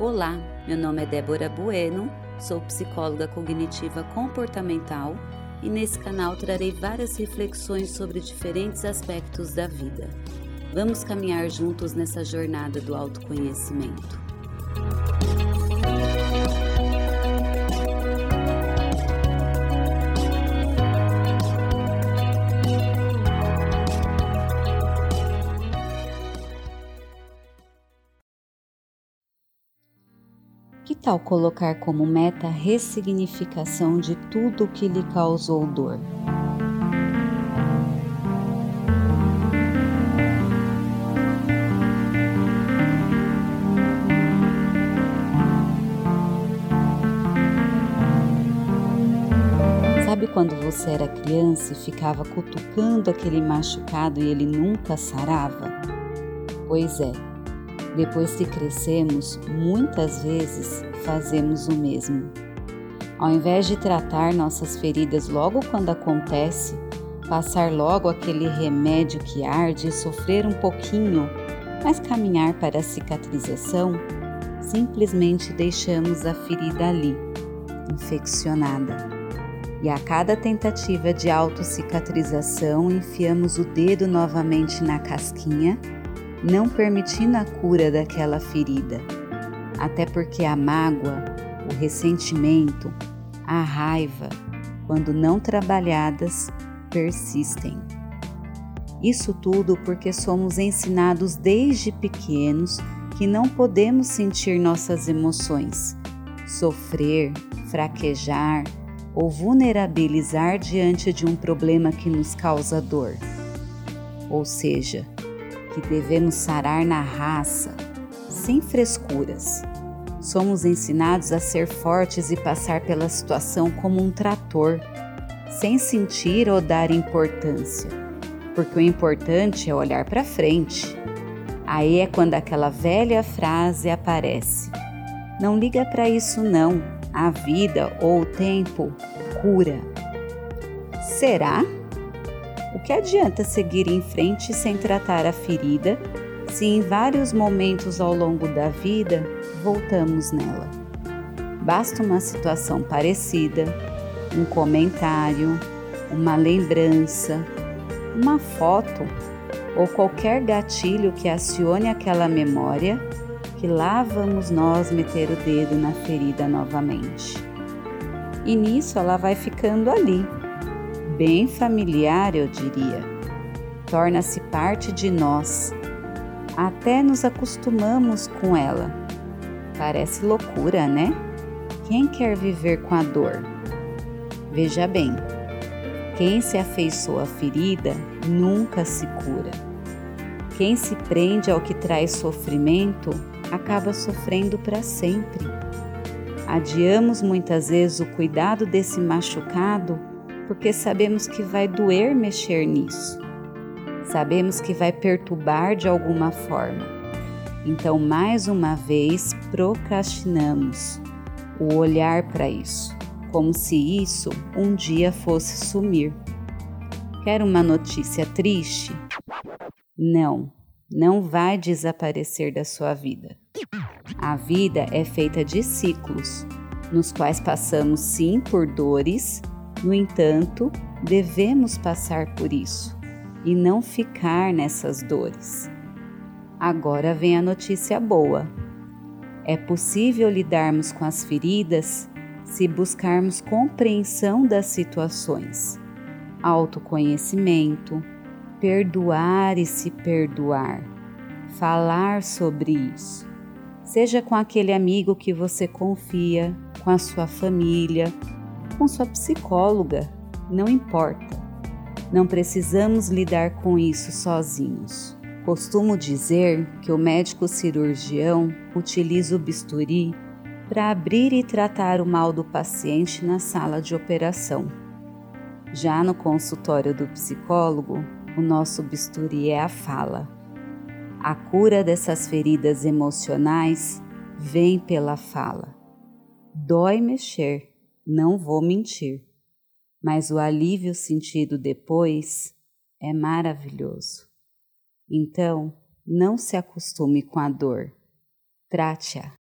Olá, meu nome é Débora Bueno, sou psicóloga cognitiva comportamental e nesse canal trarei várias reflexões sobre diferentes aspectos da vida. Vamos caminhar juntos nessa jornada do autoconhecimento. Tal colocar como meta a ressignificação de tudo o que lhe causou dor? Sabe quando você era criança e ficava cutucando aquele machucado e ele nunca sarava? Pois é, depois que crescemos, muitas vezes fazemos o mesmo. Ao invés de tratar nossas feridas logo quando acontece, passar logo aquele remédio que arde e sofrer um pouquinho, mas caminhar para a cicatrização, simplesmente deixamos a ferida ali, infeccionada. E a cada tentativa de autocicatrização, enfiamos o dedo novamente na casquinha não permitindo a cura daquela ferida. Até porque a mágoa, o ressentimento, a raiva, quando não trabalhadas, persistem. Isso tudo porque somos ensinados desde pequenos que não podemos sentir nossas emoções, sofrer, fraquejar ou vulnerabilizar diante de um problema que nos causa dor. Ou seja, que devemos sarar na raça, sem frescuras. Somos ensinados a ser fortes e passar pela situação como um trator, sem sentir ou dar importância, porque o importante é olhar para frente. Aí é quando aquela velha frase aparece: Não liga para isso, não. A vida ou o tempo cura. Será? O que adianta seguir em frente sem tratar a ferida, se em vários momentos ao longo da vida voltamos nela? Basta uma situação parecida, um comentário, uma lembrança, uma foto ou qualquer gatilho que acione aquela memória que lá vamos nós meter o dedo na ferida novamente. E nisso ela vai ficando ali, bem familiar, eu diria. Torna-se parte de nós. Até nos acostumamos com ela. Parece loucura, né? Quem quer viver com a dor? Veja bem, quem se afeiçoa à ferida nunca se cura. Quem se prende ao que traz sofrimento acaba sofrendo para sempre. Adiamos muitas vezes o cuidado desse machucado porque sabemos que vai doer mexer nisso. Sabemos que vai perturbar de alguma forma. Então, mais uma vez, procrastinamos o olhar para isso, como se isso um dia fosse sumir. Quer uma notícia triste? Não, não vai desaparecer da sua vida. A vida é feita de ciclos, nos quais passamos sim por dores no entanto, devemos passar por isso e não ficar nessas dores. Agora vem a notícia boa. É possível lidarmos com as feridas se buscarmos compreensão das situações, autoconhecimento, perdoar e se perdoar, falar sobre isso. Seja com aquele amigo que você confia, com a sua família, com sua psicóloga, não importa. Não precisamos lidar com isso sozinhos. Costumo dizer que o médico cirurgião utiliza o bisturi para abrir e tratar o mal do paciente na sala de operação. Já no consultório do psicólogo, o nosso bisturi é a fala. A cura dessas feridas emocionais vem pela fala. Dói mexer, não vou mentir, mas o alívio sentido depois é maravilhoso. Então, não se acostume com a dor, trate-a.